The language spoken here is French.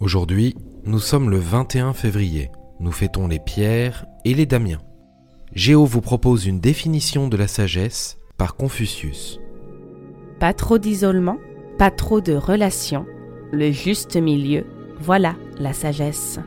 Aujourd'hui, nous sommes le 21 février. Nous fêtons les Pierres et les Damiens. Géo vous propose une définition de la sagesse par Confucius. Pas trop d'isolement, pas trop de relations, le juste milieu, voilà la sagesse.